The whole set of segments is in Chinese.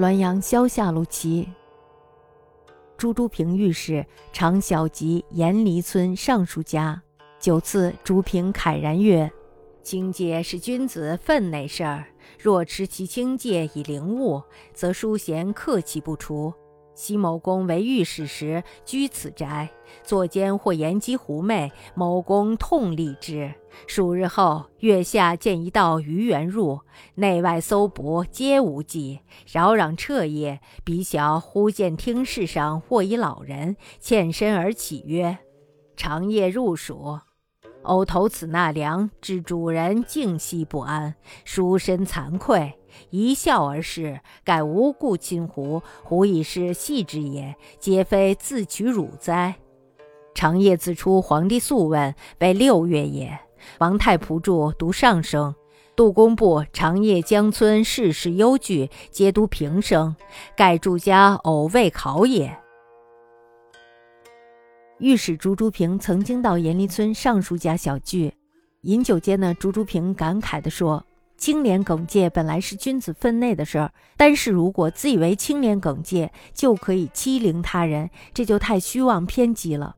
滦阳萧下路齐。朱朱平御史，常小集严离村尚书家。九次，朱平慨然曰：“清戒是君子分内事儿，若持其清戒以灵物，则淑贤克其不除。”西某公为御史时，居此宅，坐监或言及狐媚，某公痛厉之。数日后，月下见一道鱼圆入，内外搜捕，皆无迹，扰攘彻夜。彼小忽见厅室上卧一老人，欠身而起，曰：“长夜入蜀。”偶投此纳凉，致主人静息不安，书身惭愧，一笑而逝。盖无故亲胡，胡以是戏之也，皆非自取辱哉？长夜自出皇帝素问，为六月也。王太仆注读上声，杜工部长夜江村事事忧惧，皆读平声。盖著家偶未考也。御史朱朱平曾经到严离村尚书家小聚，饮酒间呢，朱朱平感慨地说：“清廉耿介本来是君子分内的事儿，但是如果自以为清廉耿介就可以欺凌他人，这就太虚妄偏激了。”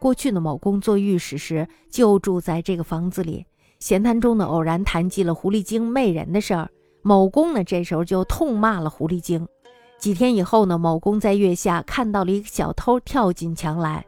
过去的某公做御史时就住在这个房子里，闲谈中呢，偶然谈及了狐狸精媚人的事儿，某公呢这时候就痛骂了狐狸精。几天以后呢，某公在月下看到了一个小偷跳进墙来。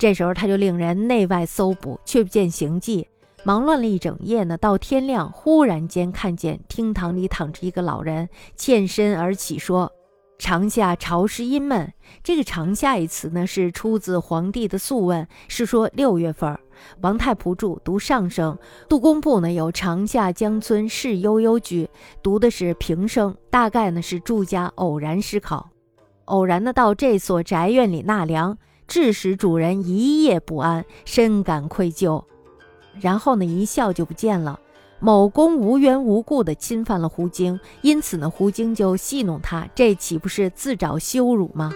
这时候他就令人内外搜捕，却不见行迹，忙乱了一整夜呢。到天亮，忽然间看见厅堂里躺着一个老人，欠身而起，说：“长夏潮湿阴闷。”这个“长夏”一词呢，是出自皇帝的素问，是说六月份。王太仆注读上声，杜工部呢有“长夏江村事悠悠居”，读的是平声，大概呢是住家偶然思考，偶然的到这所宅院里纳凉。致使主人一夜不安，深感愧疚。然后呢，一笑就不见了。某公无缘无故地侵犯了胡经，因此呢，胡经就戏弄他，这岂不是自找羞辱吗？